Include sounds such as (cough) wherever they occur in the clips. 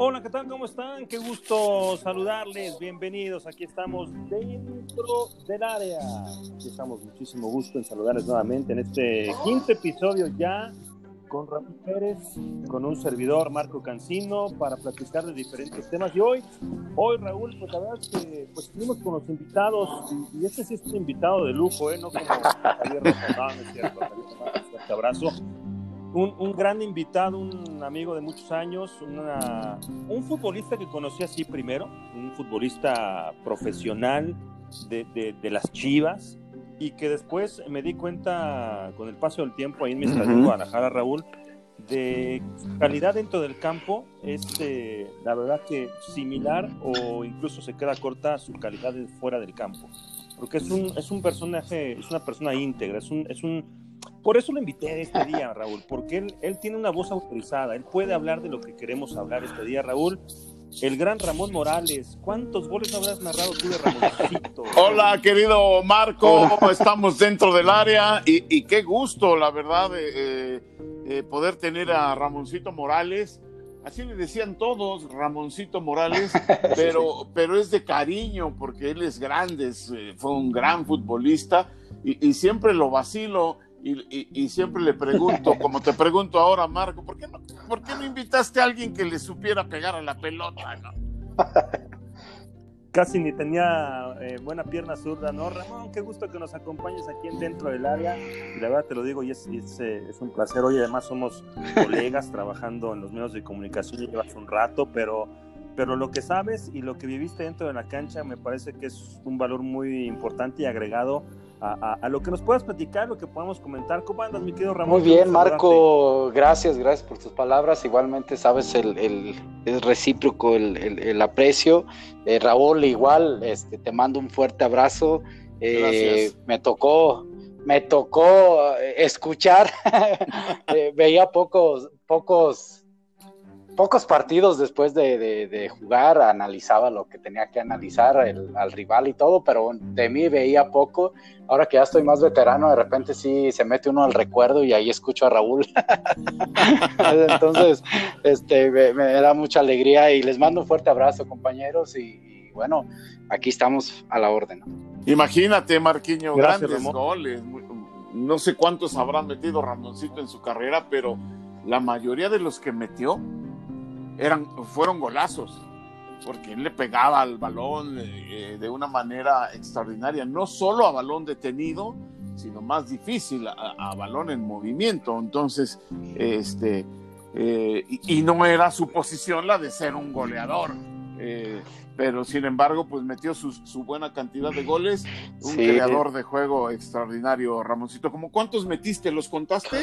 Hola, ¿qué tal? ¿Cómo están? Qué gusto saludarles. Bienvenidos. Aquí estamos dentro del área. Aquí estamos muchísimo gusto en saludarles nuevamente en este quinto episodio ya con Raúl Pérez, con un servidor, Marco Cancino, para platicar de diferentes temas. Y hoy, hoy Raúl, pues la verdad es que pues estuvimos con los invitados, y, este sí es un invitado de lujo, ¿eh? No como Javier Rosado, es cierto, un abrazo. Un, un, gran invitado, un amigo de muchos años, una, un futbolista que conocí así primero, un futbolista profesional de, de, de las Chivas, y que después me di cuenta con el paso del tiempo ahí en mi uh -huh. Guadalajara, Raúl, de calidad dentro del campo es eh, la verdad que similar o incluso se queda corta su calidad fuera del campo. Porque es un, es un personaje, es una persona íntegra, es un, es un... Por eso lo invité este día, Raúl, porque él, él tiene una voz autorizada, él puede hablar de lo que queremos hablar este día, Raúl, el gran Ramón Morales. ¿Cuántos goles habrás narrado tú de Ramoncito? (laughs) Hola, querido Marco, estamos dentro del área y, y qué gusto, la verdad, eh, eh, poder tener a Ramoncito Morales. Así le decían todos, Ramoncito Morales, (laughs) pero, pero es de cariño porque él es grande, es, eh, fue un gran futbolista y, y siempre lo vacilo. Y, y, y, siempre le pregunto, (laughs) como te pregunto ahora, Marco, ¿por qué no, por qué no invitaste a alguien que le supiera pegar a la pelota? No? (laughs) Casi ni tenía eh, buena pierna zurda, ¿no? Ramón, qué gusto que nos acompañes aquí dentro del área. Y la verdad te lo digo, y es, es, eh, es un placer. Hoy además somos colegas (laughs) trabajando en los medios de comunicación, llevas un rato, pero pero lo que sabes y lo que viviste dentro de la cancha me parece que es un valor muy importante y agregado a, a, a, lo que nos puedas platicar, lo que podamos comentar. ¿Cómo andas, mi querido Ramón? Muy bien, Marco, gracias, gracias por tus palabras. Igualmente, sabes, el, el es recíproco el, el, el aprecio. Eh, Raúl, igual, este, te mando un fuerte abrazo. Eh, me tocó, me tocó escuchar, (laughs) eh, veía pocos, pocos pocos partidos después de, de, de, jugar, analizaba lo que tenía que analizar el, al rival y todo, pero de mí veía poco. Ahora que ya estoy más veterano, de repente sí se mete uno al recuerdo y ahí escucho a Raúl. (laughs) Entonces, este, me, me, da mucha alegría y les mando un fuerte abrazo, compañeros, y, y bueno, aquí estamos a la orden. Imagínate, Marquiño, Gracias, grandes Ramón. goles. No sé cuántos habrán metido Ramoncito en su carrera, pero la mayoría de los que metió eran, fueron golazos, porque él le pegaba al balón eh, de una manera extraordinaria, no solo a balón detenido, sino más difícil, a, a balón en movimiento. Entonces, este, eh, y, y, no era su posición la de ser un goleador. Eh, pero sin embargo, pues metió su, su, buena cantidad de goles, un sí. creador de juego extraordinario, Ramoncito. ¿Cómo cuántos metiste? ¿Los contaste?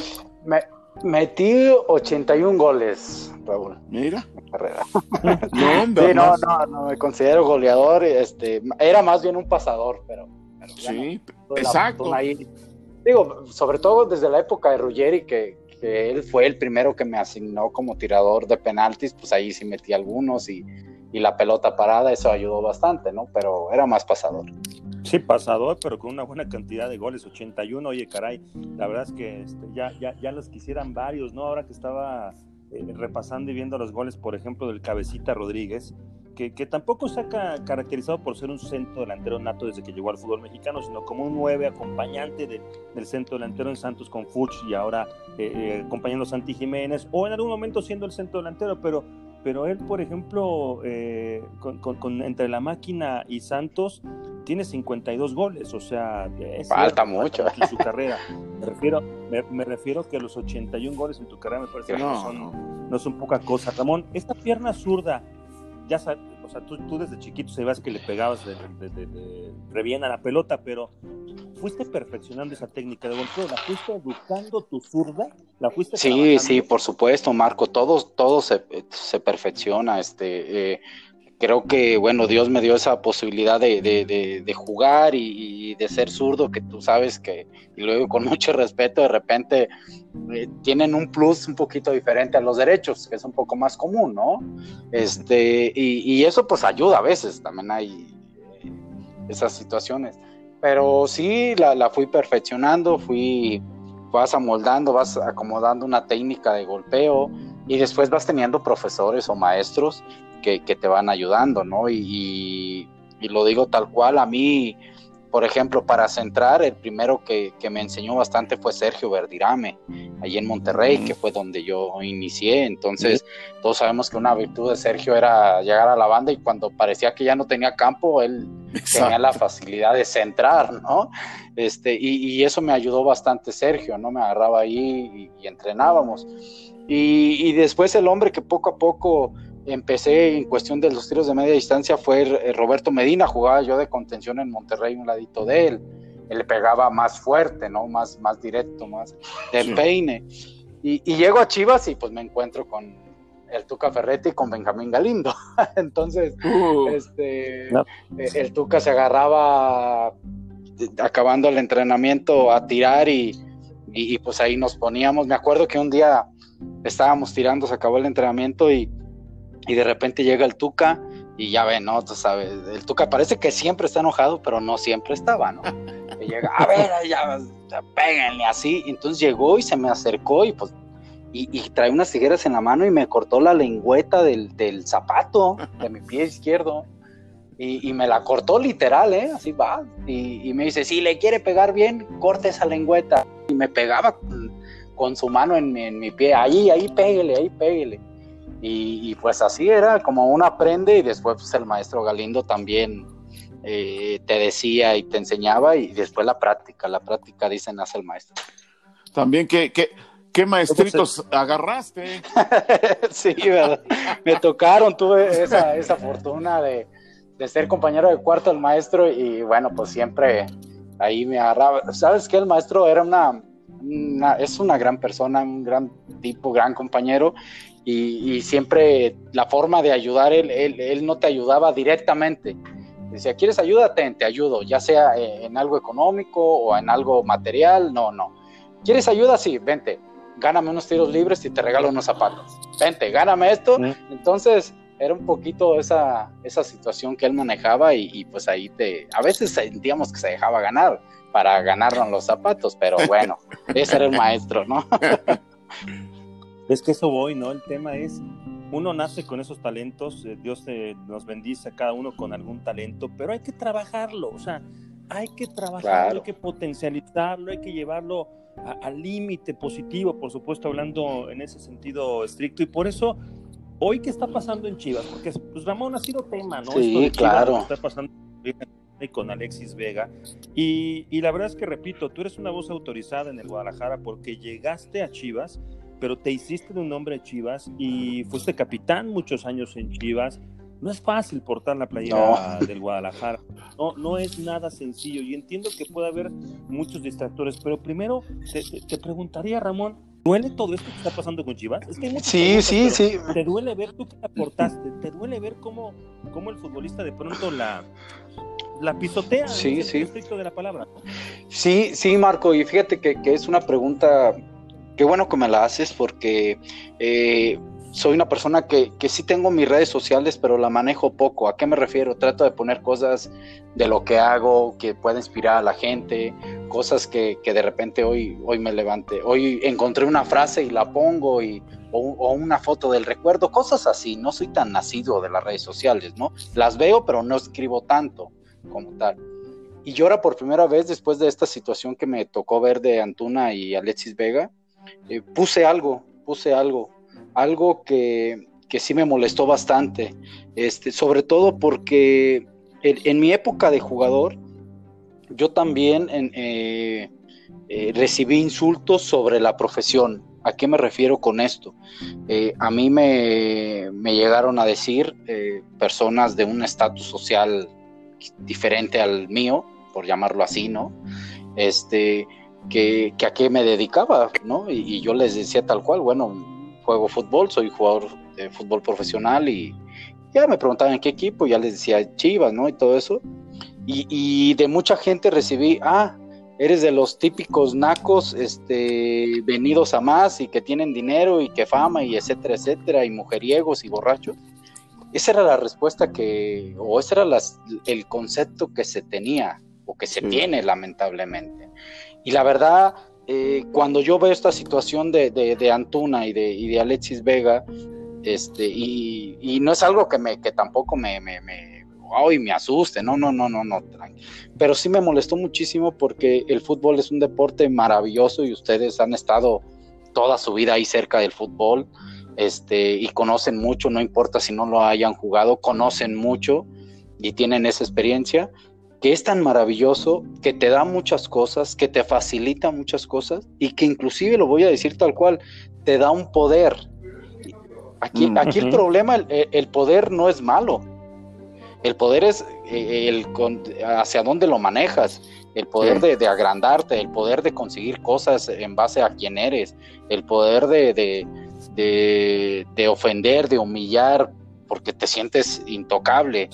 Me, Metí 81 goles, Raúl. Mira. Carrera. (laughs) No, sí, no, no, no, me considero goleador. Este, era más bien un pasador, pero. pero sí, no, exacto. Ahí. Digo, sobre todo desde la época de Ruggeri, que, que, él fue el primero que me asignó como tirador de penaltis, pues ahí sí metí algunos y, y la pelota parada, eso ayudó bastante, ¿no? Pero era más pasador. Sí, pasador, pero con una buena cantidad de goles, 81, oye, caray, la verdad es que este, ya, ya, ya los quisieran varios, ¿no? Ahora que estaba eh, repasando y viendo los goles, por ejemplo, del Cabecita Rodríguez, que, que tampoco se ha ca caracterizado por ser un centro delantero nato desde que llegó al fútbol mexicano, sino como un nueve acompañante de, del centro delantero en Santos con Fuch y ahora eh, eh, acompañando a Santi Jiménez, o en algún momento siendo el centro delantero, pero pero él, por ejemplo, con, con, entre la máquina y Santos, tiene 52 goles, o sea, es falta mucho en su carrera. Me refiero, me, me, refiero que los 81 goles en tu carrera me parece no. que no son, no son poca cosa. Ramón, esta pierna zurda, ya sabes, o sea, tú, tú desde chiquito sabías que le pegabas de, de, de, de, re bien a la pelota, pero fuiste perfeccionando esa técnica de golpeo, la fuiste educando tu zurda, la fuiste Sí, trabajando? sí, por supuesto, Marco, todo, todo se, se perfecciona, este, eh, creo que, bueno, Dios me dio esa posibilidad de, de, de, de jugar y, y, de ser zurdo, que tú sabes que, y luego con (laughs) mucho respeto, de repente eh, tienen un plus un poquito diferente a los derechos, que es un poco más común, ¿no? Este, y, y eso pues ayuda a veces, también hay eh, esas situaciones pero sí la, la, fui perfeccionando, fui, vas amoldando, vas acomodando una técnica de golpeo, y después vas teniendo profesores o maestros que, te van ayudando, ¿no? Y, y, lo digo tal cual, a mí, por ejemplo, para centrar, el primero que, que, me enseñó bastante fue Sergio Verdirame, allí en Monterrey, que fue donde yo inicié. Entonces, todos sabemos que una virtud de Sergio era llegar a la banda y cuando parecía que ya no tenía campo, él tenía la facilidad de centrar, ¿no? Este, y, y, eso me ayudó bastante Sergio, ¿no? Me agarraba ahí y, y entrenábamos. Y, después el hombre que poco a poco empecé en cuestión de los tiros de media distancia fue eh, Roberto Medina, jugaba yo de contención en Monterrey un ladito de él. Él le pegaba más fuerte, ¿no? Más, más directo, más de peine. Y, llego a Chivas y pues me encuentro con el Tuca Ferretti y con Benjamín Galindo. (laughs) Entonces, uh. este, eh, el Tuca se agarraba acabando el entrenamiento a tirar y, y, pues ahí nos poníamos. Me acuerdo que un día estábamos tirando, se acabó el entrenamiento y, de repente llega el Tuca y ya ven, ¿no? Tú sabes, el Tuca parece que siempre está enojado, pero no siempre estaba, ¿no? (laughs) Y llega, a ver, ya, ya péguenle así. entonces llegó y se me acercó y pues, y, trae unas tijeras en la mano y me cortó la lengüeta del, zapato de mi pie izquierdo. Y, me la cortó literal, ¿eh? Así va. Y, y, me dice, si le quiere pegar bien, corte esa lengüeta. Y me pegaba con su mano en, mi pie, ahí, ahí pégale, ahí pégale. Y, pues así era, como uno aprende y después pues, el maestro Galindo también eh, te decía y te enseñaba y después la práctica, la práctica dicen hace el maestro. También que, que ¿Qué maestritos agarraste? (laughs) sí, ¿verdad? me tocaron, tuve esa, esa fortuna de, de, ser compañero de cuarto del maestro y bueno, pues siempre ahí me agarraba. ¿Sabes qué? El maestro era una, es una gran persona, un gran tipo, gran compañero, y, siempre la forma de ayudar, él, él, no te ayudaba directamente. Decía, ¿quieres ayuda? te ayudo, ya sea en algo económico o en algo material, no, no. ¿Quieres ayuda? Sí, vente, gáname unos tiros libres y te regalo unos zapatos. Vente, gáname esto. Entonces, era un poquito esa, esa situación que él manejaba y, y, pues ahí te, a veces sentíamos que se dejaba ganar, para ganarnos los zapatos, pero bueno, (laughs) ese era el maestro, ¿no? (laughs) es que eso voy, ¿no? El tema es, uno nace con esos talentos, eh, Dios nos bendice a cada uno con algún talento, pero hay que trabajarlo, o sea, hay que trabajarlo, hay que potencializarlo, hay que llevarlo al límite positivo, por supuesto, hablando en ese sentido estricto, y por eso hoy qué está pasando en Chivas, porque pues Ramón ha sido tema, ¿no? Sí, claro. está pasando y con Alexis Vega. Y, y, la verdad es que, repito, tú eres una voz autorizada en el Guadalajara porque llegaste a Chivas, pero te hiciste de un nombre de Chivas y fuiste capitán muchos años en Chivas. No es fácil portar la playera del Guadalajara. No, no es nada sencillo. Y entiendo que puede haber muchos distractores, pero primero te, te preguntaría, Ramón, ¿Duele todo esto que está pasando con Chivas? sí, sí, sí. ¿Te duele ver tú que aportaste? ¿Te duele ver cómo, cómo el futbolista de pronto la, la pisotea sí, sí. de la palabra. Sí, sí, Marco, y fíjate que, es una pregunta, qué bueno que me la haces porque eh, soy una persona que, que, sí tengo mis redes sociales, pero la manejo poco. ¿A qué me refiero? Trato de poner cosas de lo que hago, que pueda inspirar a la gente, cosas que, que de repente hoy, hoy me levante. Hoy encontré una frase y la pongo y, o, una foto del recuerdo, cosas así. No soy tan nacido de las redes sociales, ¿no? Las veo, pero no escribo tanto como tal. Y ahora por primera vez, después de esta situación que me tocó ver de Antuna y Alexis Vega, eh, puse algo, puse algo, algo que, que, sí me molestó bastante, este, sobre todo porque en, mi época de jugador, yo también eh, eh, recibí insultos sobre la profesión. ¿A qué me refiero con esto? a mí me, me, llegaron a decir personas de un estatus social diferente al mío, por llamarlo así, ¿no? Este, que, a qué me dedicaba, ¿no? Y, yo les decía tal cual, bueno, juego fútbol, soy jugador de fútbol profesional y ya me preguntaban en qué equipo, ya les decía Chivas, ¿no? Y todo eso. Y, de mucha gente recibí, ah, eres de los típicos nacos, este, venidos a más y que tienen dinero y que fama y etcétera, etcétera, y mujeriegos y borrachos. Esa era la respuesta que, o ese era el concepto que se tenía, o que se tiene lamentablemente. Y la verdad, eh, cuando yo veo esta situación de, de, Antuna y de, de, Alexis Vega, este, y, y, no es algo que, me, que tampoco me, me, me, me asuste, no, no, no, no, no, pero sí me molestó muchísimo porque el fútbol es un deporte maravilloso y ustedes han estado toda su vida ahí cerca del fútbol, este, y conocen mucho, no importa si no lo hayan jugado, conocen mucho y tienen esa experiencia, que es tan maravilloso, que te da muchas cosas, que te facilita muchas cosas y que inclusive, lo voy a decir tal cual, te da un poder. Aquí, mm, aquí el problema, el, poder no es malo. El poder es eh, el, hacia dónde lo manejas, el poder de, agrandarte, el poder de conseguir cosas en base a quién eres, el poder de, de ofender, de humillar porque te sientes intocable.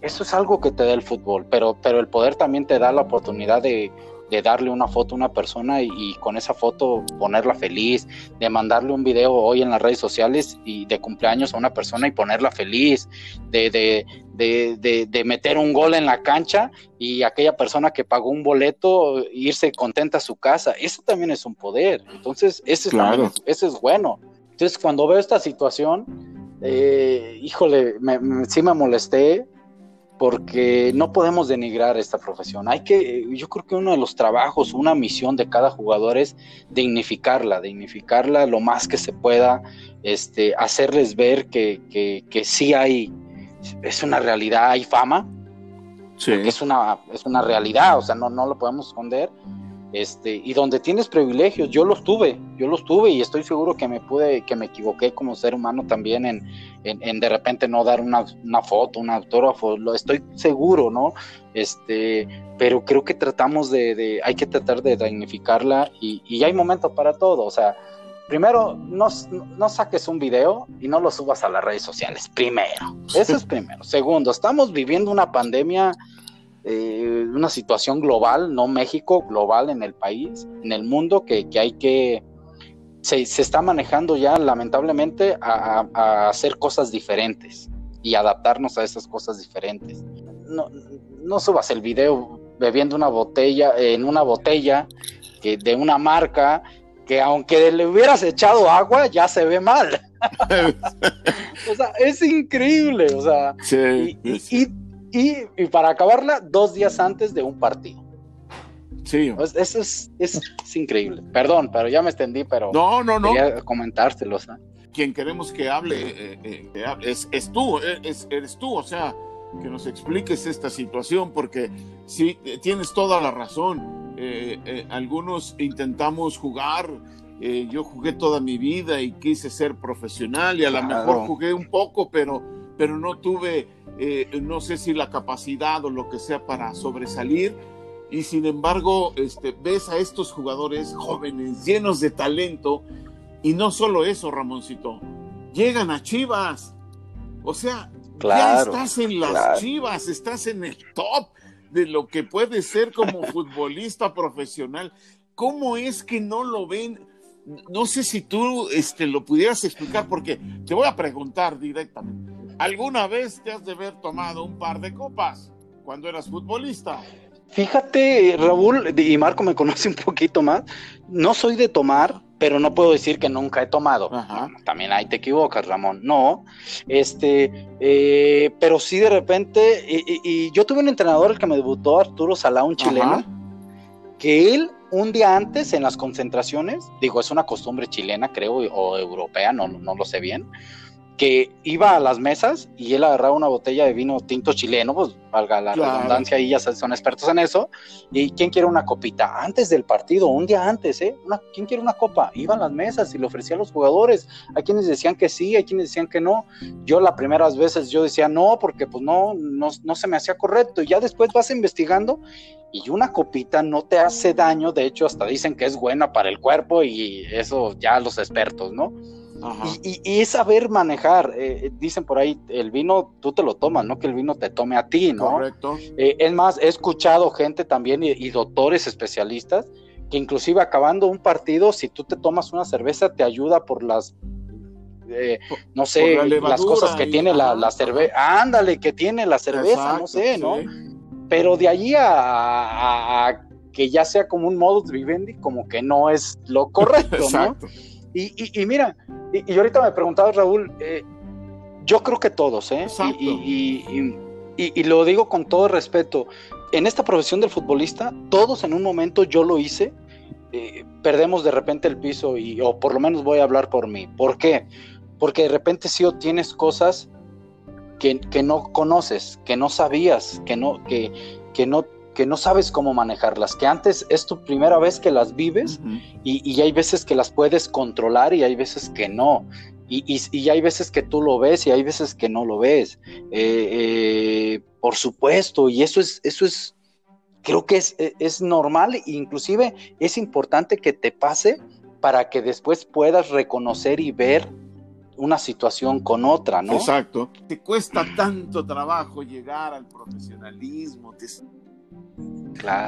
Eso es algo que te da el fútbol, pero, pero el poder también te da la oportunidad de, darle una foto a una persona y, con esa foto ponerla feliz, de mandarle un video hoy en las redes sociales y de cumpleaños a una persona y ponerla feliz, de, de, de meter un gol en la cancha y aquella persona que pagó un boleto irse contenta a su casa. Eso también es un poder. Entonces, ese, claro. eso es bueno. Entonces, cuando veo esta situación, eh, híjole, sí me molesté porque no podemos denigrar esta profesión. Hay que, yo creo que uno de los trabajos, una misión de cada jugador es dignificarla, dignificarla lo más que se pueda, este, hacerles ver que, que, sí hay, es una realidad, hay fama, es una, es una realidad, o sea, no, no lo podemos esconder este, y donde tienes privilegios, yo los tuve, yo los tuve y estoy seguro que me pude, que me equivoqué como ser humano también en, en, de repente no dar una, foto, un autógrafo, lo estoy seguro, ¿no? Este, pero creo que tratamos de, hay que tratar de dignificarla y, y hay momento para todo, o sea, primero, no, no, saques un video y no lo subas a las redes sociales, primero, eso es primero. Segundo, estamos viviendo una pandemia eh, una situación global, no México, global en el país, en el mundo, que, hay que, se, está manejando ya lamentablemente a, hacer cosas diferentes y adaptarnos a esas cosas diferentes. No, no subas el video bebiendo una botella, en una botella que, de una marca que aunque le hubieras echado agua, ya se ve mal. (laughs) o sea, es increíble, o sea, y, y, para acabarla, dos días antes de un partido. Sí. Pues, eso es, es, increíble. Perdón, pero ya me extendí, pero no, no, no. quería comentártelo. Quien queremos que hable, eh, eh, es, es, tú, eh, es, eres tú, o sea, que nos expliques esta situación, porque sí, tienes toda la razón. algunos intentamos jugar, yo jugué toda mi vida y quise ser profesional y a lo mejor jugué un poco, pero, pero no tuve eh, no sé si la capacidad o lo que sea para sobresalir. Y sin embargo, este, ves a estos jugadores jóvenes, llenos de talento, y no solo eso, Ramoncito, llegan a Chivas. O sea, ya estás en las Chivas, estás en el top de lo que puede ser como (laughs) futbolista profesional. ¿Cómo es que no lo ven? No sé si tú este, lo pudieras explicar, porque te voy a preguntar directamente. ¿Alguna vez te has de haber tomado un par de copas cuando eras futbolista? Fíjate, Raúl, y Marco me conoce (laughs) un poquito más, no soy de tomar, pero no puedo decir que nunca he tomado. También ahí te equivocas, Ramón. No, este, eh, pero sí de repente, y, yo tuve un entrenador el que me debutó, Arturo Salá, un chileno, que él un día antes en las concentraciones, digo, es una costumbre chilena, creo, o europea, no, no lo sé bien que iba a las mesas y él agarraba una botella de vino tinto chileno, pues valga la redundancia, y ya son expertos en eso. ¿Y quién quiere una copita? Antes del partido, un día antes, ¿eh? ¿Quién quiere una copa? Iba a las mesas y le ofrecía a los jugadores. Hay quienes decían que sí, hay quienes decían que no. Yo las primeras veces yo decía no, porque pues no, no, no se me hacía correcto. Y ya después vas investigando y una copita no te hace daño, de hecho hasta dicen que es buena para el cuerpo y eso ya los expertos, ¿no? Y, es saber manejar. Eh, dicen por ahí, el vino tú te lo tomas, no que el vino te tome a ti, ¿no? Correcto. Eh, es más, he escuchado gente también y, doctores especialistas que inclusive acabando un partido, si tú te tomas una cerveza, te ayuda por las eh, no sé, las cosas que tiene la, cerveza, ándale, que tiene la cerveza, no sé, ¿no? Pero de allí a, que ya sea como un modus vivendi, como que no es lo correcto, ¿no? (laughs) Y, mira, y, ahorita me preguntaba Raúl, eh, yo creo que todos, ¿eh? Y, lo digo con todo respeto, en esta profesión del futbolista, todos en un momento yo lo hice, eh, perdemos de repente el piso y, o por lo menos voy a hablar por mí. ¿Por qué? Porque de repente sí tienes cosas que, no conoces, que no sabías, que no, que, que no que no sabes cómo manejarlas, que antes es tu primera vez que las vives y, hay veces que las puedes controlar y hay veces que no. Y, hay veces que tú lo ves y hay veces que no lo ves. Eh, eh, por supuesto, y eso es, eso es, creo que es, es normal, inclusive es importante que te pase para que después puedas reconocer y ver una situación con otra, ¿no? Exacto. Te cuesta tanto trabajo llegar al profesionalismo, te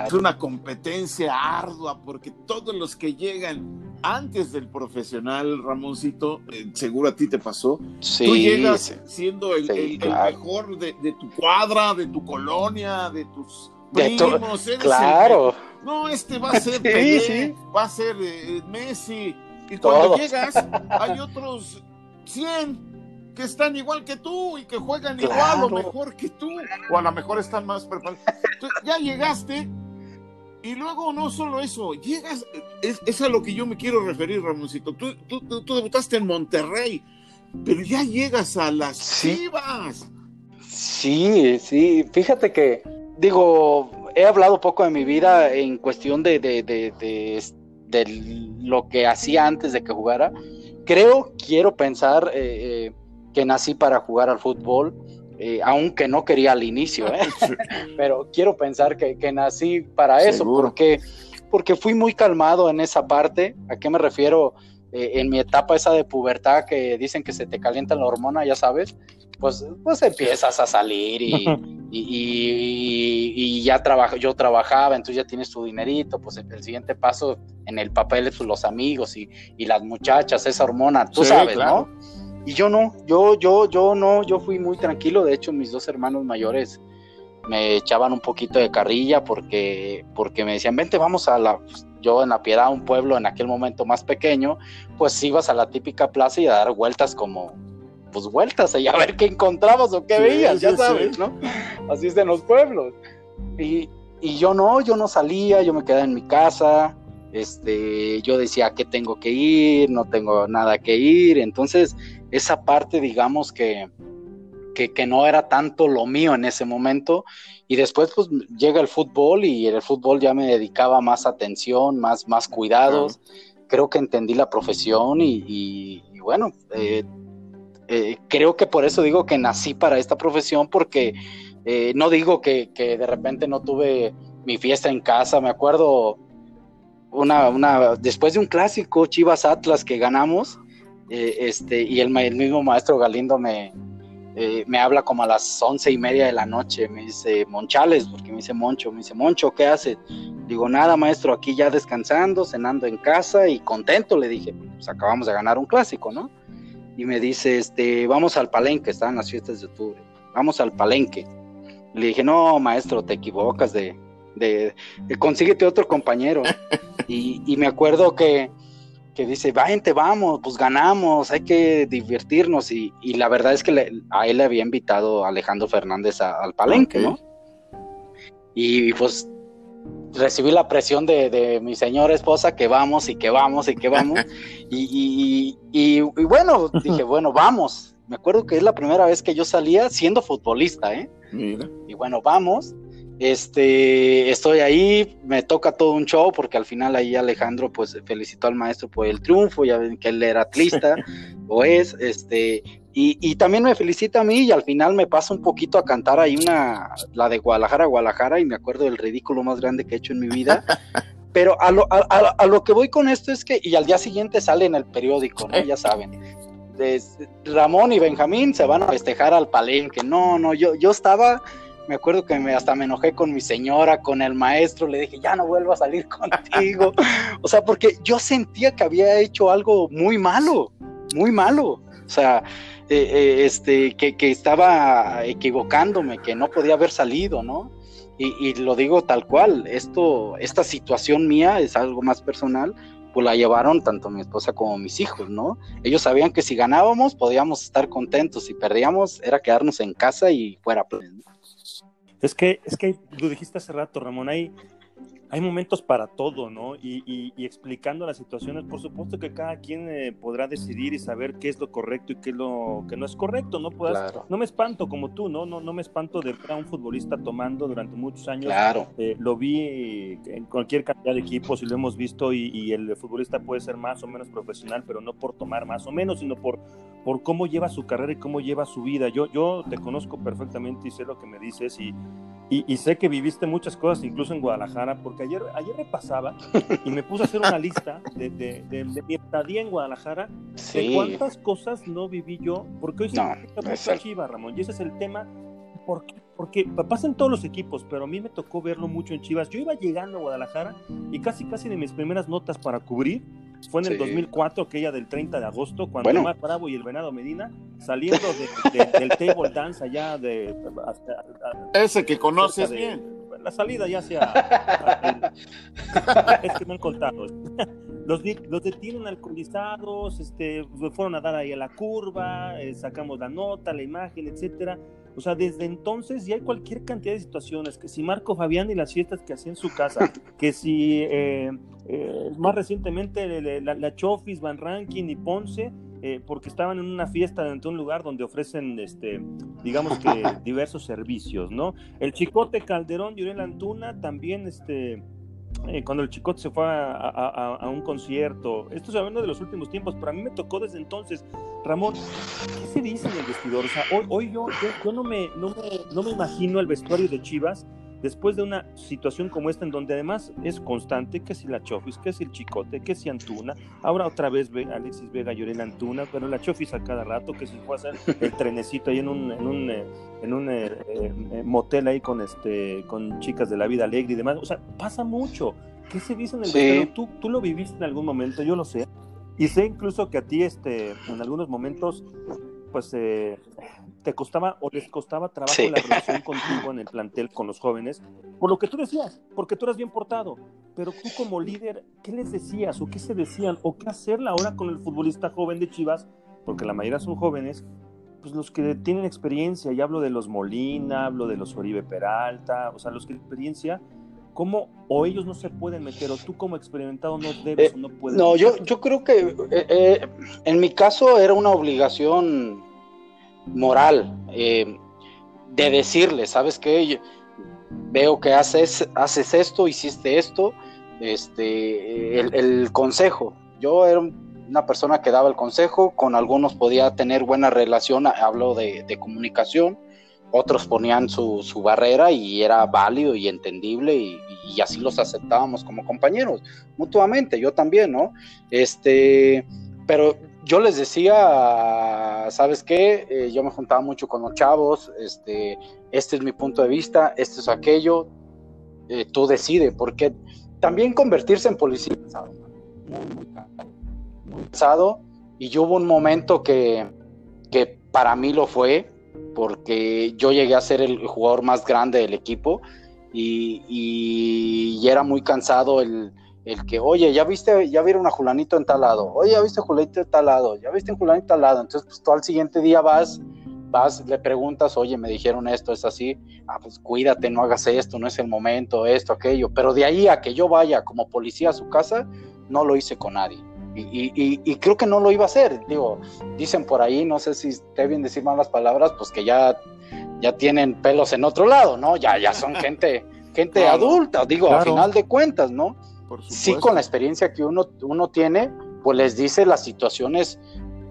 es una competencia ardua porque todos los que llegan antes del profesional, Ramoncito, eh, seguro a ti te pasó, tú llegas siendo el, mejor de, tu cuadra, de tu colonia, de tus primos. claro. no, este va a (laughs) ser Pelé, va a ser eh, Messi. Y cuando llegas, hay otros 100 que están igual que tú y que juegan igual o mejor que tú, o a lo mejor están más preparados. ya llegaste y luego no solo eso, llegas, es, a lo que yo me quiero referir, Ramoncito. Tú, tú, debutaste en Monterrey, pero ya llegas a las sí. Sí, sí, fíjate que, digo, he hablado poco de mi vida en cuestión de, de, de, de, lo que hacía antes de que jugara. Creo, quiero pensar, eh, eh que nací para jugar al fútbol, eh, aunque no quería al inicio, ¿eh? (laughs) pero quiero pensar que, nací para eso, porque, porque fui muy calmado en esa parte. ¿A qué me refiero? Eh, en mi etapa esa de pubertad que dicen que se te calienta la hormona, ya sabes, pues, pues empiezas a salir y, (laughs) y, ya trabajo, yo trabajaba, entonces ya tienes tu dinerito, pues el, siguiente paso en el papel es los amigos y, las muchachas, esa hormona, tú sabes, ¿no? Y yo no, yo, yo, yo no, yo fui muy tranquilo. De hecho, mis dos hermanos mayores me echaban un poquito de carrilla porque, porque me decían, vente, vamos a la, yo en la Piedad, un pueblo en aquel momento más pequeño, pues ibas a la típica plaza y a dar vueltas como, pues vueltas y a ver qué encontrabas o qué veías, ya sabes, ¿no? Así es en los pueblos. Y, y yo no, yo no salía, yo me quedaba en mi casa, este, yo decía que tengo que ir, no tengo nada que ir, entonces esa parte, digamos, que, que, no era tanto lo mío en ese momento. Y después, pues, llega el fútbol y en el fútbol ya me dedicaba más atención, más, más cuidados. Creo que entendí la profesión y, bueno, eh, eh, creo que por eso digo que nací para esta profesión, porque eh, no digo que, que, de repente no tuve mi fiesta en casa. Me acuerdo una, una, después de un clásico, Chivas Atlas, que ganamos, eh, este, y el, mismo maestro Galindo me, eh, me habla como a las once y media de la noche, me dice, Monchales, porque me dice Moncho, me dice, Moncho, ¿qué haces? Digo, nada, maestro, aquí ya descansando, cenando en casa y contento, le dije, pues acabamos de ganar un clásico, ¿no? Y me dice, este, vamos al palenque, estaban las fiestas de octubre, vamos al palenque. Le dije, no, maestro, te equivocas de, de, consíguete otro compañero. (laughs) y, y me acuerdo que que dice, vente, vamos, pues ganamos, hay que divertirnos. Y, la verdad es que a él le había invitado Alejandro Fernández al palenque, ¿no? Y pues recibí la presión de, mi señora esposa que vamos y que vamos y que vamos. (laughs) y, y, bueno, dije, (laughs) bueno, vamos. Me acuerdo que es la primera vez que yo salía siendo futbolista, ¿eh? Y bueno, vamos. Este, estoy ahí, me toca todo un show porque al final ahí Alejandro pues felicitó al maestro por el triunfo, ya ven que él era atlista (laughs) o es, este, y, también me felicita a mí y al final me pasa un poquito a cantar ahí una, la de Guadalajara, Guadalajara y me acuerdo del ridículo más grande que he hecho en mi vida. (laughs) Pero a lo, a, lo que voy con esto es que, y al día siguiente sale en el periódico, ¿no? Ya saben. Ramón y Benjamín se van a festejar al palenque. No, no, yo, yo estaba me acuerdo que me, hasta me enojé con mi señora, con el maestro, le dije, ya no vuelvo a salir (laughs) contigo. o sea, porque yo sentía que había hecho algo muy malo, muy malo. O sea, eh, eh, este, que, que, estaba equivocándome, que no podía haber salido, ¿no? Y, lo digo tal cual, esto, esta situación mía es algo más personal, pues la llevaron tanto mi esposa como mis hijos, ¿no? Ellos sabían que si ganábamos podíamos estar contentos, si perdíamos era quedarnos en casa y fuera. Pues, es que, es que lo dijiste hace rato, Ramón, hay, hay momentos para todo, ¿no? Y, explicando las situaciones, por supuesto que cada quien eh, podrá decidir y saber qué es lo correcto y qué es lo que no es correcto, ¿no? No me espanto como tú, ¿no? No, no me espanto de ver a un futbolista tomando durante muchos años. Claro. Eh, lo vi en cualquier cantidad de equipos y lo hemos visto y, el futbolista puede ser más o menos profesional, pero no por tomar más o menos, sino por, por cómo lleva su carrera y cómo lleva su vida. Yo, yo te conozco perfectamente y sé lo que me dices y, y sé que viviste muchas cosas, incluso en Guadalajara, porque ayer, ayer repasaba y me puse a hacer una (laughs) lista de, de, de, mi estadía en Guadalajara, de cuántas cosas no viví yo, porque hoy no, se me Chivas, Ramón, y ese es el tema, porque, porque pasa en todos los equipos, pero a mí me tocó verlo mucho en Chivas. Yo iba llegando a Guadalajara y casi, casi de mis primeras notas para cubrir fue en el 2004, aquella del 30 de agosto, cuando bueno. Bravo y el Venado Medina, saliendo del table dance allá de... Ese que conoces bien la salida ya sea. (laughs) es que me han contado. (laughs) Los, los detienen alcoholizados, este, fueron a dar ahí a la curva, eh, sacamos la nota, la imagen, etcétera. O sea, desde entonces ya hay cualquier cantidad de situaciones, que si Marco Fabián y las fiestas que hacía en su casa, (laughs) que si eh, eh, más recientemente la, la, Chofis, Van Rankin y Ponce, eh, porque estaban en una fiesta dentro de un lugar donde ofrecen, este, digamos que (laughs) diversos servicios, ¿no? El Chicote Calderón y Uriel Antuna también, este, eh, cuando el Chicote se fue a, un concierto, esto es hablando de los últimos tiempos, pero a mí me tocó desde entonces, Ramón, ¿qué se dice en el vestidor? O sea, hoy, hoy yo, yo, no, me, no, me, no me imagino el vestuario de Chivas después de una situación como esta, en donde además es constante, que si la Chofis, que si el Chicote, que si Antuna, ahora otra vez ve Alexis Vega Llorena Antuna, pero la Chofis a cada rato, que si fue a hacer el trenecito ahí en un, en un, eh, en un eh, eh, motel ahí con, este, con chicas de la vida alegre y demás, o sea, pasa mucho. ¿Qué se dice en el sí. ¿Tú, tú lo viviste en algún momento, yo lo sé. Y sé incluso que a ti, este, en algunos momentos, pues eh, te costaba o les costaba trabajo la relación contigo en el plantel con los jóvenes, por lo que tú decías, porque tú eras bien portado, pero tú como líder, ¿qué les decías o qué se decían o qué hacer ahora con el futbolista joven de Chivas? Porque la mayoría son jóvenes, pues los que tienen experiencia, y hablo de los Molina, hablo de los Oribe Peralta, o sea, los que tienen experiencia, ¿cómo o ellos no se pueden meter o tú como experimentado no debes eh, o no puedes? No, yo, yo creo que eh, eh, en mi caso era una obligación moral de decirle, ¿sabes qué? veo que haces, haces esto, hiciste esto, este, el, consejo. Yo era una persona que daba el consejo, con algunos podía tener buena relación, hablo de, de comunicación, otros ponían su, su, barrera y era válido y entendible y, así los aceptábamos como compañeros mutuamente, yo también, ¿no? Este, pero yo les decía, ¿sabes qué? Eh, yo me juntaba mucho con los chavos, este, este es mi punto de vista, este es aquello, eh, tú decides, porque también convertirse en policía muy, muy, pesado, y yo hubo un momento que, que para mí lo fue, porque yo llegué a ser el jugador más grande del equipo y, era muy cansado el, que, oye, ya viste, ya vieron a Julanito en tal lado, oye, ya viste a Julanito en tal lado, ya viste a Julanito en tal lado, entonces pues tú al siguiente día vas, vas, le preguntas, oye, me dijeron esto, es así, ah, pues cuídate, no hagas esto, no es el momento, esto, aquello, pero de ahí a que yo vaya como policía a su casa, no lo hice con nadie. Y, creo que no lo iba a hacer. Digo, dicen por ahí, no sé si te bien decir malas palabras, pues que ya, ya tienen pelos en otro lado, ¿no? Ya, ya son (laughs) gente, gente adulta, digo, a final de cuentas, ¿no? Sí, con la experiencia que uno, uno tiene, pues les dice las situaciones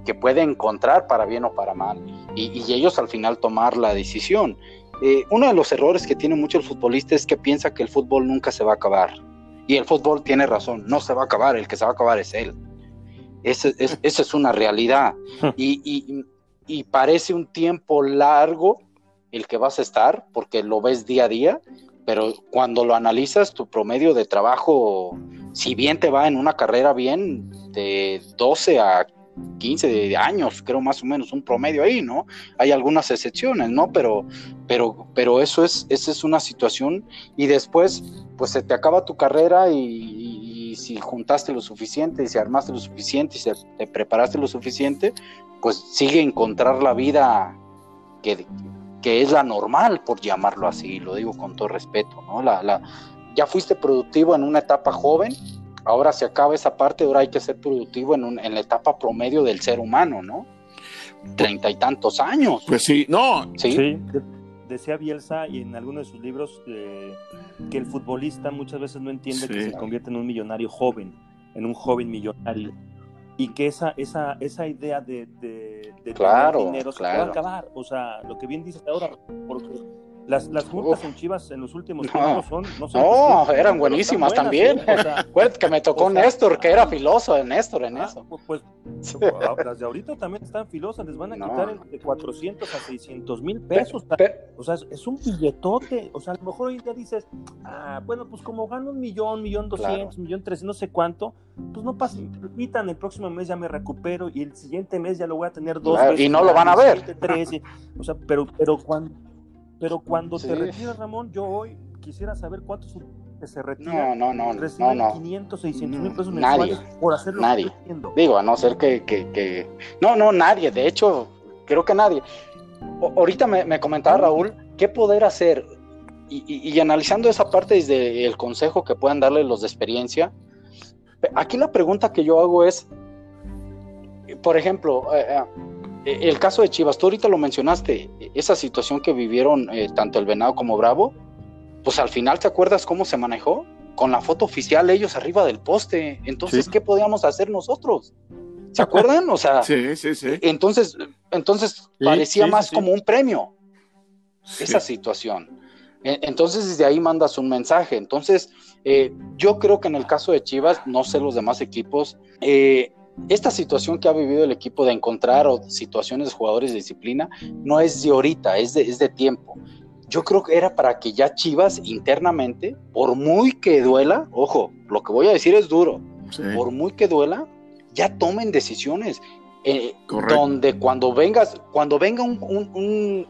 que puede encontrar para bien o para mal. Y, ellos al final tomar la decisión. Eh, uno de los errores que tiene mucho el futbolista es que piensa que el fútbol nunca se va a acabar. Y el fútbol tiene razón, no se va a acabar, el que se va a acabar es él. (laughs) Esa es, una realidad. (laughs) Y, parece un tiempo largo el que vas a estar, porque lo ves día a día, pero cuando lo analizas, tu promedio de trabajo, si bien te va en una carrera bien, de 12 a 15 años, creo más o menos, un promedio ahí, ¿no? Hay algunas excepciones, ¿no? Pero, pero, pero eso es, esa es una situación y después, pues se te acaba tu carrera y, si juntaste lo suficiente y si armaste lo suficiente y si te preparaste lo suficiente, pues sigue encontrar la vida que, que es la normal, por llamarlo así, lo digo con todo respeto, ¿no? La, la, ya fuiste productivo en una etapa joven, ahora se acaba esa parte, ahora hay que ser productivo en, en la etapa promedio del ser humano, ¿no? Treinta y tantos años. Pues sí, no. Sí. Decía Bielsa y en algunos de sus libros eh, que el futbolista muchas veces no entiende que se convierte en un millonario joven, en un joven millonario y que esa, esa, esa idea de, de, dinero se puede acabar. O sea, lo que bien dices ahora, porque las, las multas en Chivas en los últimos tiempos son. No, no eran buenísimas también. Acuérdate que me tocó Néstor, que era filoso Néstor en ah, eso. Pues, pues las de ahorita también están filosas, les van a quitar de 400 a 600 mil pesos. o sea, es, un billetote. O sea, a lo mejor hoy día dices, ah, bueno, pues como gano un millón, millón doscientos, millón tres, no sé cuánto, pues no pasa, permitan, el próximo mes ya me recupero y el siguiente mes ya lo voy a tener dos veces. Y no lo van a ver. Tres, o sea, pero, pero cuando pero cuando te retiras, Ramón, yo hoy quisiera saber cuántos se retiran. No, no, no. Reciben no, 500, 600 mil pesos mensuales por hacerlo. Nadie. Digo, a no ser que, que, No, no, nadie. De hecho, creo que nadie. ahorita me, comentaba Raúl, ¿qué poder hacer? Y, y, analizando esa parte desde el consejo que puedan darle los de experiencia, aquí la pregunta que yo hago es, por ejemplo, eh, eh, el caso de Chivas, tú ahorita lo mencionaste, esa situación que vivieron eh, tanto el Venado como Bravo, pues al final, ¿te acuerdas cómo se manejó? Con la foto oficial ellos arriba del poste. Entonces, ¿qué podíamos hacer nosotros? ¿Se acuerdan? O sea, (laughs) sí, sí, sí. entonces, entonces parecía más como un premio esa situación. E, entonces, desde ahí mandas un mensaje. Entonces, eh, yo creo que en el caso de Chivas, no sé los demás equipos, eh, esta situación que ha vivido el equipo de encontrar o situaciones de jugadores de disciplina no es de ahorita, es de, es de tiempo. Yo creo que era para que ya Chivas internamente, por muy que duela, ojo, lo que voy a decir es duro, por muy que duela, ya tomen decisiones. Eh, donde cuando vengas, cuando venga un,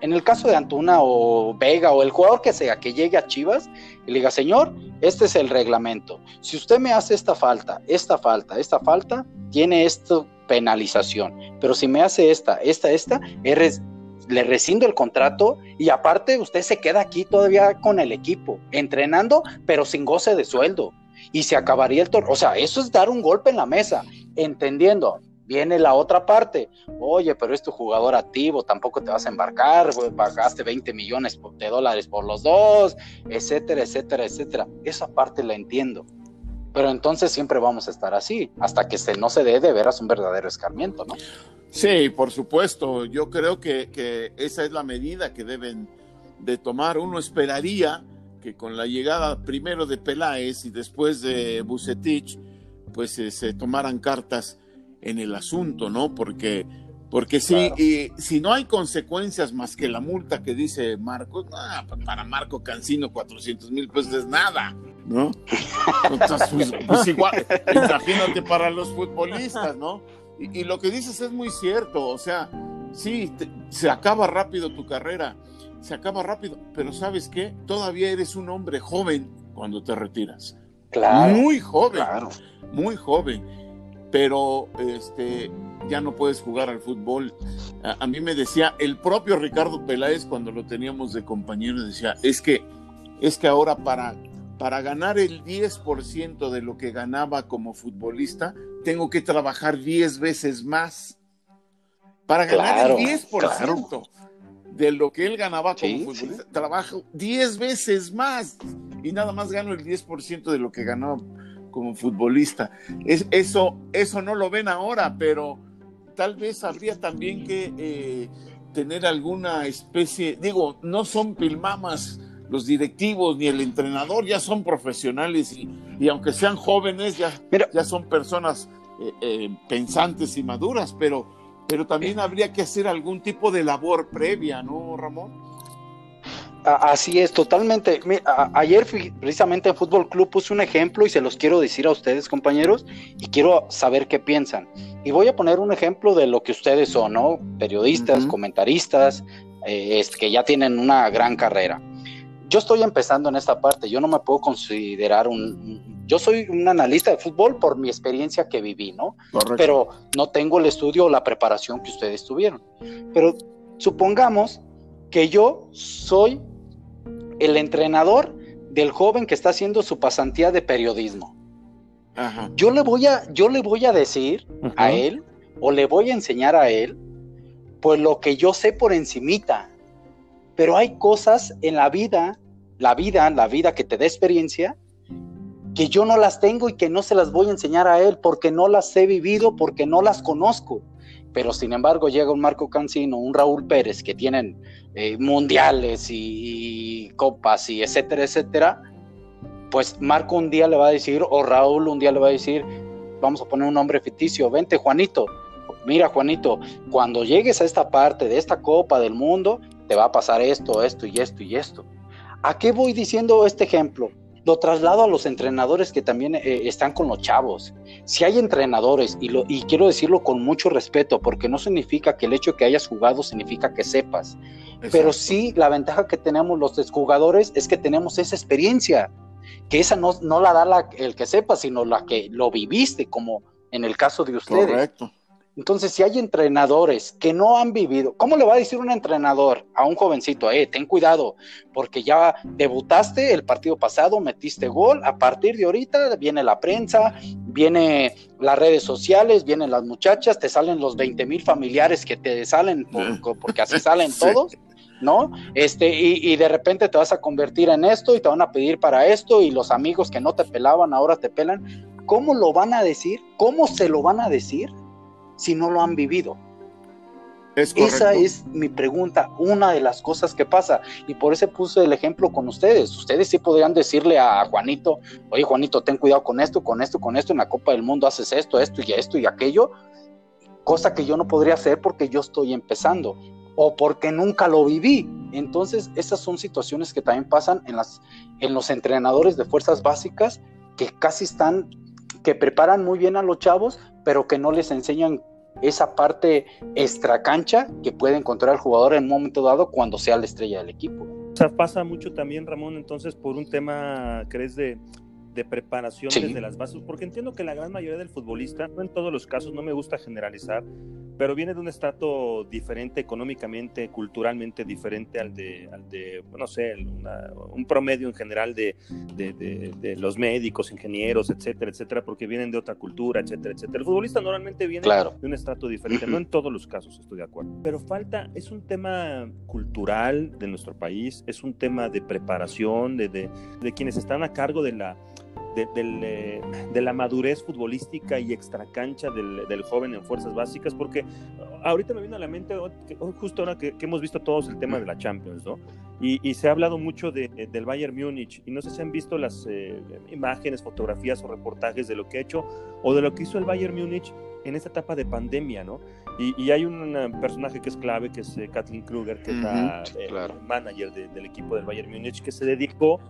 en el caso de Antuna o Vega o el jugador que sea que llegue a Chivas y le diga, señor, este es el reglamento. Si usted me hace esta falta, esta falta, esta falta, tiene esto penalización. Pero si me hace esta, esta, esta, le rescindo el contrato y aparte usted se queda aquí todavía con el equipo, entrenando, pero sin goce de sueldo. Y se acabaría el torneo. O sea, eso es dar un golpe en la mesa, entendiendo, viene la otra parte. Oye, pero es tu jugador activo, tampoco te vas a embarcar, pagaste 20 millones de dólares por los dos, etcétera, etcétera, etcétera. Esa parte la entiendo. Pero entonces siempre vamos a estar así, hasta que se, no se dé de veras un verdadero escarmiento, ¿no? Sí, por supuesto. Yo creo que, que esa es la medida que deben de tomar. Uno esperaría que con la llegada primero de Peláez y después de Bucetich, pues eh, se tomaran cartas en el asunto, ¿no? Porque, porque si, si no hay consecuencias más que la multa que dice Marcos, para Marco Cancino 400 mil pesos es nada, ¿no? Entonces, pues, pues, igual, imagínate para los futbolistas, ¿no? Y, lo que dices es muy cierto, o sea, sí, se acaba rápido tu carrera, se acaba rápido, pero ¿sabes qué? Todavía eres un hombre joven cuando te retiras. Claro. Muy joven. Claro. Muy joven pero este, ya no puedes jugar al fútbol. A, mí me decía el propio Ricardo Peláez cuando lo teníamos de compañero, decía, es que, es que ahora para, para ganar el 10% de lo que ganaba como futbolista, tengo que trabajar 10 veces más. Para ganar el 10% de lo que él ganaba como futbolista, trabajo 10 veces más y nada más gano el 10% de lo que ganaba como futbolista. Es, eso, eso no lo ven ahora, pero tal vez habría también que eh, tener alguna especie, digo, no son pilmamas los directivos ni el entrenador, ya son profesionales y, aunque sean jóvenes, ya, ya son personas eh, eh, pensantes y maduras, pero, pero también habría que hacer algún tipo de labor previa, ¿no, Ramón? Así es, totalmente. ayer precisamente en Fútbol Club puse un ejemplo y se los quiero decir a ustedes, compañeros, y quiero saber qué piensan. Y voy a poner un ejemplo de lo que ustedes son, ¿no? Periodistas, comentaristas, eh, que ya tienen una gran carrera. Yo estoy empezando en esta parte, yo no me puedo considerar un... Yo soy un analista de fútbol por mi experiencia que viví, ¿no? Pero no tengo el estudio o la preparación que ustedes tuvieron. Pero supongamos que yo soy el entrenador del joven que está haciendo su pasantía de periodismo. Yo le voy a, yo le voy a decir a él o le voy a enseñar a él, pues lo que yo sé por encimita. Pero hay cosas en la vida, la vida, la vida que te da experiencia, que yo no las tengo y que no se las voy a enseñar a él porque no las he vivido, porque no las conozco. Pero sin embargo llega un Marco Cancino, un Raúl Pérez que tienen eh, mundiales y, copas y etcétera, etcétera, pues Marco un día le va a decir, o Raúl un día le va a decir, vamos a poner un nombre ficticio, vente Juanito, mira Juanito, cuando llegues a esta parte de esta copa del mundo, te va a pasar esto, esto y esto y esto. ¿A qué voy diciendo este ejemplo? Lo traslado a los entrenadores que también eh, están con los chavos. Si hay entrenadores, y, lo, y quiero decirlo con mucho respeto, porque no significa que el hecho de que hayas jugado significa que sepas, pero sí la ventaja que tenemos los jugadores es que tenemos esa experiencia, que esa no, no la da la, el que sepa, sino la que lo viviste, como en el caso de ustedes. Correcto. Entonces, si hay entrenadores que no han vivido, ¿cómo le va a decir un entrenador a un jovencito, eh, ten cuidado, porque ya debutaste el partido pasado, metiste gol, a partir de ahorita viene la prensa, viene las redes sociales, vienen las muchachas, te salen los 20 mil familiares que te salen, (laughs) porque así salen todos, ¿no? Este, y, y, de repente te vas a convertir en esto y te van a pedir para esto y los amigos que no te pelaban ahora te pelan. ¿Cómo lo van a decir? ¿Cómo se lo van a decir? Si no lo han vivido? Esa es mi pregunta, una de las cosas que pasa. Y por eso puse el ejemplo con ustedes. Ustedes sí podrían decirle a Juanito, oye Juanito, ten cuidado con esto, con esto, con esto. En la Copa del Mundo haces esto, esto y esto y aquello. Cosa que yo no podría hacer porque yo estoy empezando o porque nunca lo viví. Entonces, esas son situaciones que también pasan en, las, en los entrenadores de fuerzas básicas que casi están, que preparan muy bien a los chavos, pero que no les enseñan esa parte extra cancha que puede encontrar el jugador en un momento dado cuando sea la estrella del equipo. O sea, pasa mucho también, Ramón, entonces por un tema, ¿crees de de preparación desde las bases, porque entiendo que la gran mayoría del futbolista, no en todos los casos, no me gusta generalizar, pero viene de un estrato diferente económicamente, culturalmente diferente al de, al de no sé, un promedio en general de, de, los médicos, ingenieros, etcétera, etcétera, porque vienen de otra cultura, etcétera, etcétera. El futbolista normalmente viene de un estrato diferente, no en todos los casos estoy de acuerdo, pero falta, es un tema cultural de nuestro país, es un tema de preparación, de, de quienes están a cargo de la de, de, la madurez futbolística y extracancha del, del joven en fuerzas básicas, porque ahorita me viene a la mente, justo ahora que, hemos visto todos el tema de la Champions, ¿no? Y, y se ha hablado mucho de, del Bayern Múnich, y no sé si han visto las eh, imágenes, fotografías o reportajes de lo que ha hecho o de lo que hizo el Bayern Múnich en esta etapa de pandemia, ¿no? Y, y hay un personaje que es clave, que es eh, Kathleen Kruger, que es la eh, manager del equipo del Bayern Múnich, que se dedicó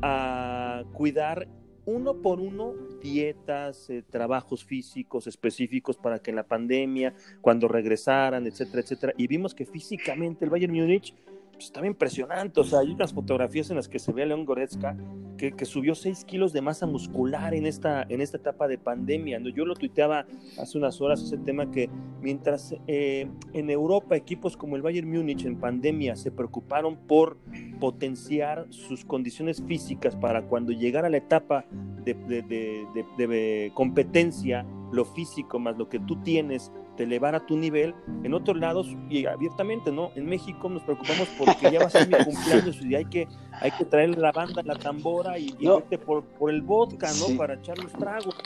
a cuidar uno por uno dietas, eh, trabajos físicos específicos para que en la pandemia, cuando regresaran, etcétera, etcétera. Y vimos que físicamente el Bayern Múnich estaba impresionante. O sea, hay unas fotografías en las que se ve a León Goretzka que, subió 6 kilos de masa muscular en esta, en esta etapa de pandemia. Yo lo tuiteaba hace unas horas ese tema que mientras eh, en Europa equipos como el Bayern Múnich en pandemia se preocuparon por potenciar sus condiciones físicas para cuando llegara la etapa de competencia, lo físico más lo que tú tienes te elevar a tu nivel. En otros lados, y abiertamente, ¿no? En México nos preocupamos porque ya va a ser mi (laughs) cumpleaños y hay que, hay que traer la banda, la tambora y, irte por, por, el vodka, ¿no? Para echar los tragos.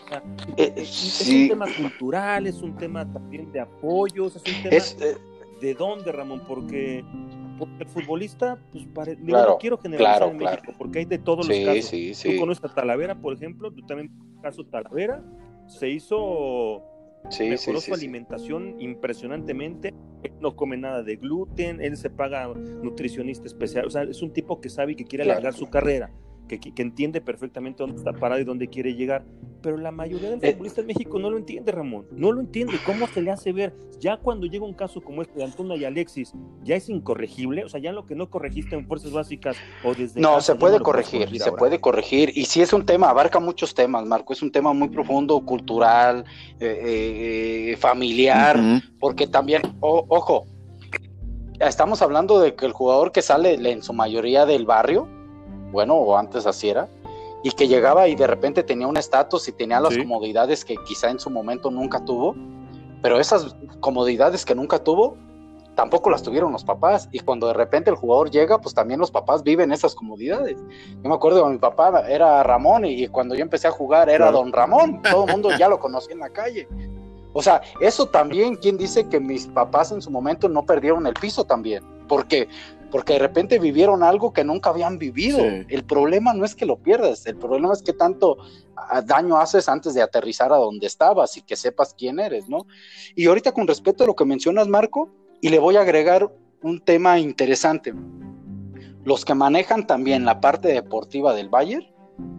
Eh, es, un tema cultural, es un tema también de apoyos, es un tema eh, de dónde, Ramón, porque el futbolista, pues no quiero generalizar en México, porque hay de todos los casos. tú conoces a Talavera, por ejemplo, tú también, caso Talavera, se hizo Sí, mejoró su alimentación impresionantemente. no come nada de gluten, él se paga nutricionista especial. O sea, es un tipo que sabe y que quiere alargar su carrera que, entiende perfectamente dónde está parado y dónde quiere llegar, pero la mayoría de los eh, futbolistas en México no lo entiende, Ramón, no lo entiende. ¿Cómo se le hace ver? Ya cuando llega un caso como este de Antuna y Alexis, ya es incorregible, o sea, ya lo que no corregiste en fuerzas básicas o desde... No, se puede corregir, se puede corregir, y si es un tema, abarca muchos temas, Marco, es un tema muy profundo, cultural, eh, eh, familiar, porque también, ojo, estamos hablando de que el jugador que sale en su mayoría del barrio, bueno, o antes así era, y que llegaba y de repente tenía un estatus y tenía las comodidades que quizá en su momento nunca tuvo, pero esas comodidades que nunca tuvo, tampoco las tuvieron los papás. Y cuando de repente el jugador llega, pues también los papás viven esas comodidades. Yo me acuerdo que mi papá era Ramón y, cuando yo empecé a jugar era Don Ramón. Todo el mundo ya lo conocía en la calle. O sea, eso también, ¿quién dice que mis papás en su momento no perdieron el piso también? Porque porque de repente vivieron algo que nunca habían vivido. El problema no es que lo pierdas, el problema es que tanto ah, daño haces antes de aterrizar a donde estabas y que sepas quién eres, ¿no? Y ahorita con respecto a lo que mencionas, Marco, y le voy a agregar un tema interesante. Los que manejan también la parte deportiva del Bayern,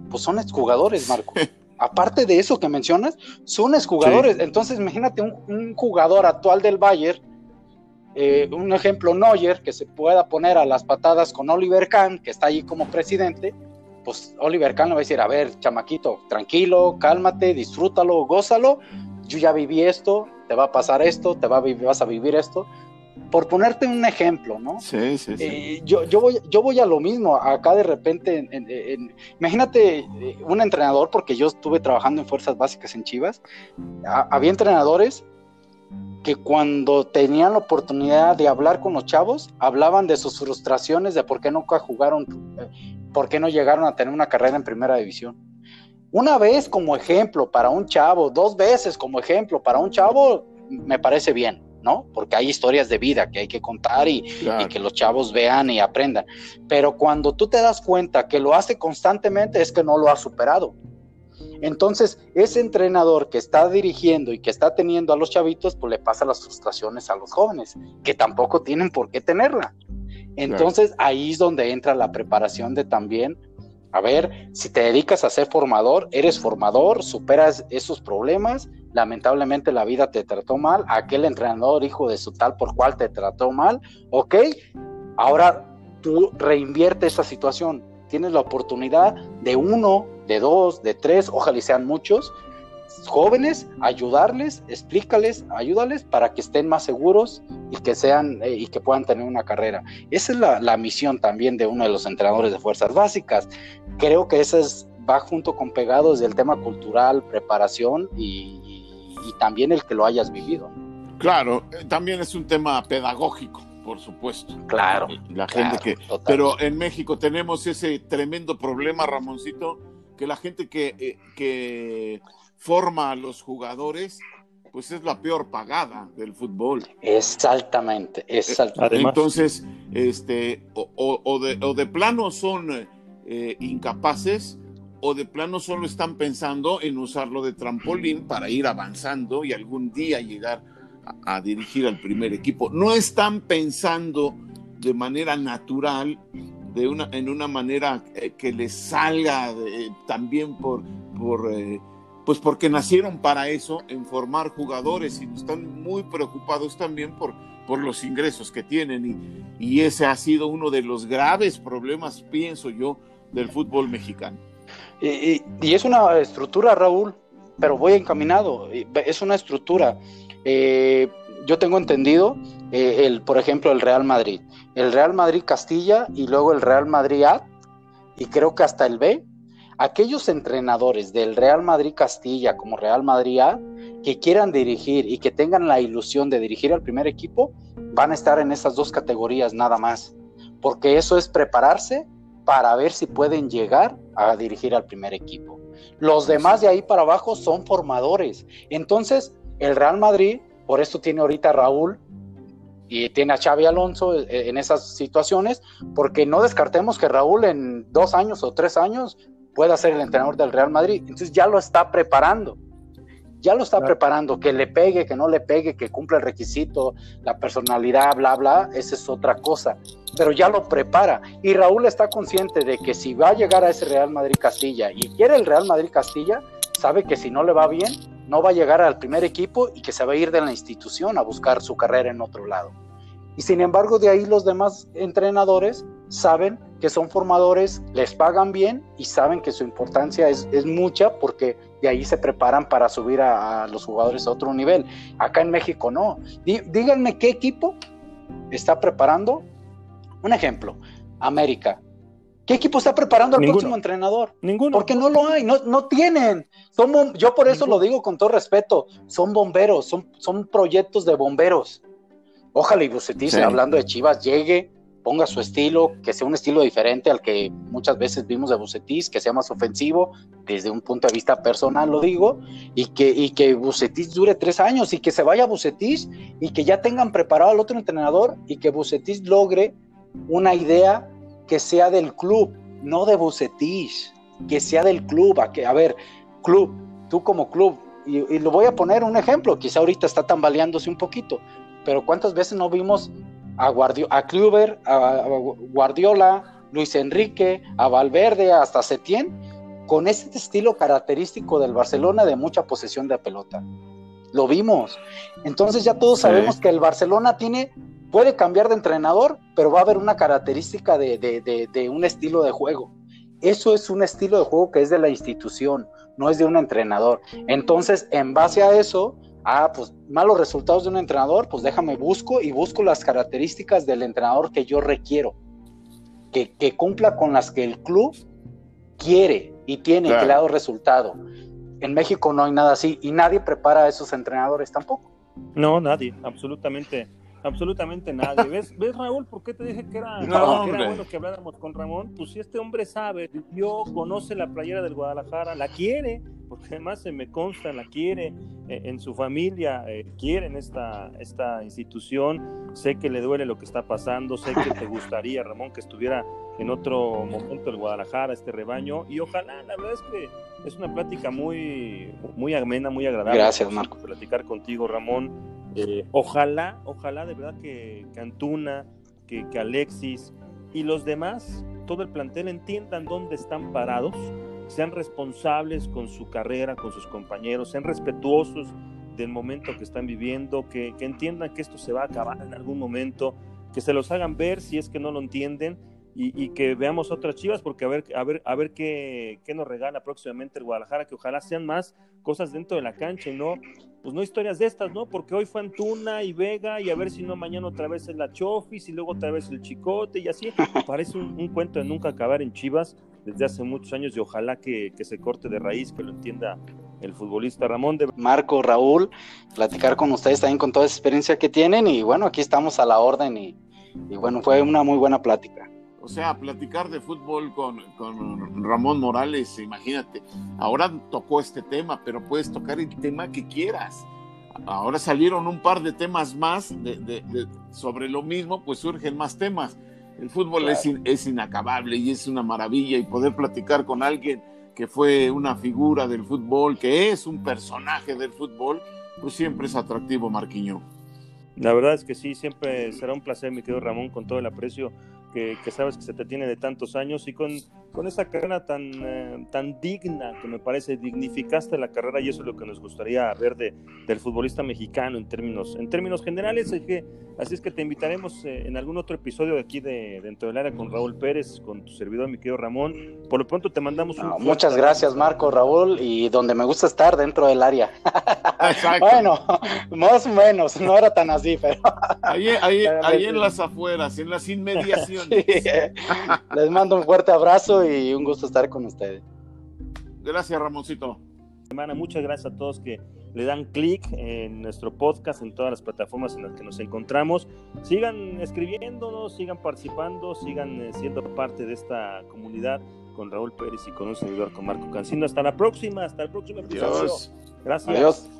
pues son exjugadores, Marco. Aparte de eso que mencionas, son exjugadores. Entonces, imagínate un, un jugador actual del Bayern eh, un ejemplo, Neuer, que se pueda poner a las patadas con Oliver Kahn, que está allí como presidente, pues Oliver Kahn le va a decir, a ver, chamaquito, tranquilo, cálmate, disfrútalo, gózalo, yo ya viví esto, te va a pasar esto, te va a vas a vivir esto. Por ponerte un ejemplo, ¿no? Sí, sí, sí. Eh, yo, yo, voy, yo voy a lo mismo, acá de repente, imagínate eh, un entrenador, porque yo estuve trabajando en Fuerzas Básicas en Chivas, había entrenadores que cuando tenían la oportunidad de hablar con los chavos, hablaban de sus frustraciones de por qué nunca jugaron, eh, por qué no llegaron a tener una carrera en primera división. Una vez como ejemplo para un chavo, dos veces como ejemplo para un chavo, me parece bien, ¿no? Porque hay historias de vida que hay que contar y, y, que los chavos vean y aprendan. Pero cuando tú te das cuenta que lo hace constantemente es que no lo ha superado. Entonces, ese entrenador que está dirigiendo y que está teniendo a los chavitos, pues le pasa las frustraciones a los jóvenes, que tampoco tienen por qué tenerla. Entonces, ahí es donde entra la preparación de también, a ver, si te dedicas a ser formador, eres formador, superas esos problemas, lamentablemente la vida te trató mal, aquel entrenador hijo de su tal por cual te trató mal, ok, ahora tú reinvierte esa situación, tienes la oportunidad de uno, de dos, de tres, ojalá sean muchos, jóvenes, ayudarles, explícales, ayúdales para que estén más seguros y que sean eh, y que puedan tener una carrera. Esa es la, misión también de uno de los entrenadores de fuerzas básicas. Creo que esa es, va junto con pegados del tema cultural, preparación y, también el que lo hayas vivido. Claro, eh, también es un tema pedagógico por supuesto. Claro. La gente que. Pero en México tenemos ese tremendo problema, Ramoncito, que la gente que, eh, que forma a los jugadores, pues es la peor pagada del fútbol. Exactamente, exactamente. Entonces, este, o, de, o de plano son eh, incapaces o de plano solo están pensando en usarlo de trampolín para ir avanzando y algún día llegar a, dirigir al primer equipo. No están pensando de manera natural, de una, en una manera eh, que les salga también por, eh, pues porque nacieron para eso, en formar jugadores y están muy preocupados también por, por los ingresos que tienen y, ese ha sido uno de los graves problemas, pienso yo, del fútbol mexicano. Y, es una estructura, Raúl, pero voy encaminado, es una estructura eh, yo tengo entendido, eh, el, por ejemplo, el Real Madrid. El Real Madrid Castilla y luego el Real Madrid A, y creo que hasta el B. Aquellos entrenadores del Real Madrid Castilla como Real Madrid A que quieran dirigir y que tengan la ilusión de dirigir al primer equipo, van a estar en esas dos categorías nada más. Porque eso es prepararse para ver si pueden llegar a dirigir al primer equipo. Los demás de ahí para abajo son formadores. Entonces, el Real Madrid, por esto tiene ahorita Raúl y tiene a Xavi Alonso eh, en esas situaciones, porque no descartemos que Raúl en dos años o tres años pueda ser el entrenador del Real Madrid. Entonces ya lo está preparando. ya lo está preparando, que le pegue, que no le pegue, que cumpla el requisito, la personalidad, bla, bla, esa es otra cosa, pero ya lo prepara. Y Raúl está consciente de que si va a llegar a ese Real Madrid Castilla y quiere el Real Madrid Castilla, sabe que si no le va bien, no va a llegar al primer equipo y que se va a ir de la institución a buscar su carrera en otro lado. Y sin embargo, de ahí los demás entrenadores saben que son formadores, les pagan bien y saben que su importancia es, mucha porque de ahí se preparan para subir a, los jugadores a otro nivel. Acá en México no. díganme qué equipo está preparando. Un ejemplo, América. ¿Qué equipo está preparando al próximo entrenador? Ninguno. Porque no lo hay, no, no tienen. Son, yo por eso lo digo con todo respeto. Son bomberos, son, son proyectos de bomberos. Ojalá y Bucetich, hablando de Chivas, llegue, ponga su estilo, que sea un estilo diferente al que muchas veces vimos de Bucetich, que sea más ofensivo, desde un punto de vista personal lo digo, y que, y que Bucetich dure tres años y que se vaya Bucetich y que ya tengan preparado al otro entrenador y que Bucetich logre una idea que sea del club, no de Bucetich, que sea del club, a, que, a ver, club, tú como club, y, y, lo voy a poner un ejemplo, quizá ahorita está tambaleándose un poquito, pero ¿cuántas veces no vimos a, a Kluber, a, Guardiola, Luis Enrique, a Valverde, hasta Setién, con este estilo característico del Barcelona de mucha posesión de pelota? Lo vimos. Entonces ya todos sabemos que el Barcelona tiene, puede cambiar de entrenador, pero va a haber una característica de, de un estilo de juego. Eso es un estilo de juego que es de la institución, no es de un entrenador. Entonces, en base a eso, ah, pues malos resultados de un entrenador, pues déjame busco y busco las características del entrenador que yo requiero, que, cumpla con las que el club quiere y tiene ha dado resultado. En México no hay nada así y nadie prepara a esos entrenadores tampoco. No, nadie, absolutamente absolutamente nadie. ¿Ves, ¿Ves, Raúl, por qué te dije que era, bueno que habláramos con Ramón? Pues si este hombre sabe, yo conoce la playera del Guadalajara, la quiere, porque además se me consta, la quiere eh, en su familia, eh, quieren esta, esta institución. Sé que le duele lo que está pasando, sé que te gustaría, Ramón, que estuviera en otro momento el Guadalajara, este rebaño, y ojalá, la verdad es que es una plática muy, muy amena, muy agradable. Gracias, Marco. Platicar contigo, Ramón. Eh, ojalá, ojalá de verdad que, Cantuna, que, que Alexis y los demás, todo el plantel entiendan dónde están parados sean responsables con su carrera, con sus compañeros, sean respetuosos del momento que están viviendo, que, entiendan que esto se va a acabar en algún momento, que se los hagan ver si es que no lo entienden y, que veamos otras chivas, porque a ver, a ver, a ver qué, nos regala próximamente el Guadalajara, que ojalá sean más cosas dentro de la cancha y no, pues no historias de estas, ¿no? Porque hoy fue Antuna y Vega, y a ver si no mañana otra vez es la Chofis y luego otra vez el Chicote y así. Parece un cuento de nunca acabar en Chivas desde hace muchos años y ojalá que, se corte de raíz, que lo entienda el futbolista Ramón. De... Marco, Raúl, platicar con ustedes también con toda esa experiencia que tienen y bueno, aquí estamos a la orden y, bueno, fue una muy buena plática. O sea, platicar de fútbol con, Ramón Morales, imagínate, ahora tocó este tema, pero puedes tocar el tema que quieras. Ahora salieron un par de temas más sobre lo mismo, pues surgen más temas el fútbol es, es inacabable y es una maravilla y poder platicar con alguien que fue una figura del fútbol, que es un personaje del fútbol, pues siempre es atractivo, Marquiño. La verdad es que sí, siempre será un placer, mi querido Ramón, con todo el aprecio que, sabes que se te tiene de tantos años y con, con esa carrera tan, eh, tan digna que me parece, dignificaste la carrera y eso es lo que nos gustaría ver de, del futbolista mexicano en términos, en términos generales. Así, que, así es que te invitaremos eh, en algún otro episodio de aquí de Dentro del Área con Raúl Pérez, con tu servidor, mi querido Ramón. Por lo pronto te mandamos un... muchas gracias, Marco, Raúl, y donde me gusta estar dentro del área. (laughs) bueno, más o menos, no era tan así, pero... (laughs) ahí, ahí, (laughs) ahí en las afueras, en las inmediaciones Les mando un fuerte abrazo y un gusto estar con ustedes. Gracias, Ramoncito. Semana, muchas gracias a todos que le dan clic en nuestro podcast, en todas las plataformas en las que nos encontramos. Sigan escribiéndonos, sigan participando, sigan eh, siendo parte de esta comunidad con Raúl Pérez y con un servidor, con Marco Cancino. Hasta la próxima, hasta el próximo episodio. Gracias. Adiós.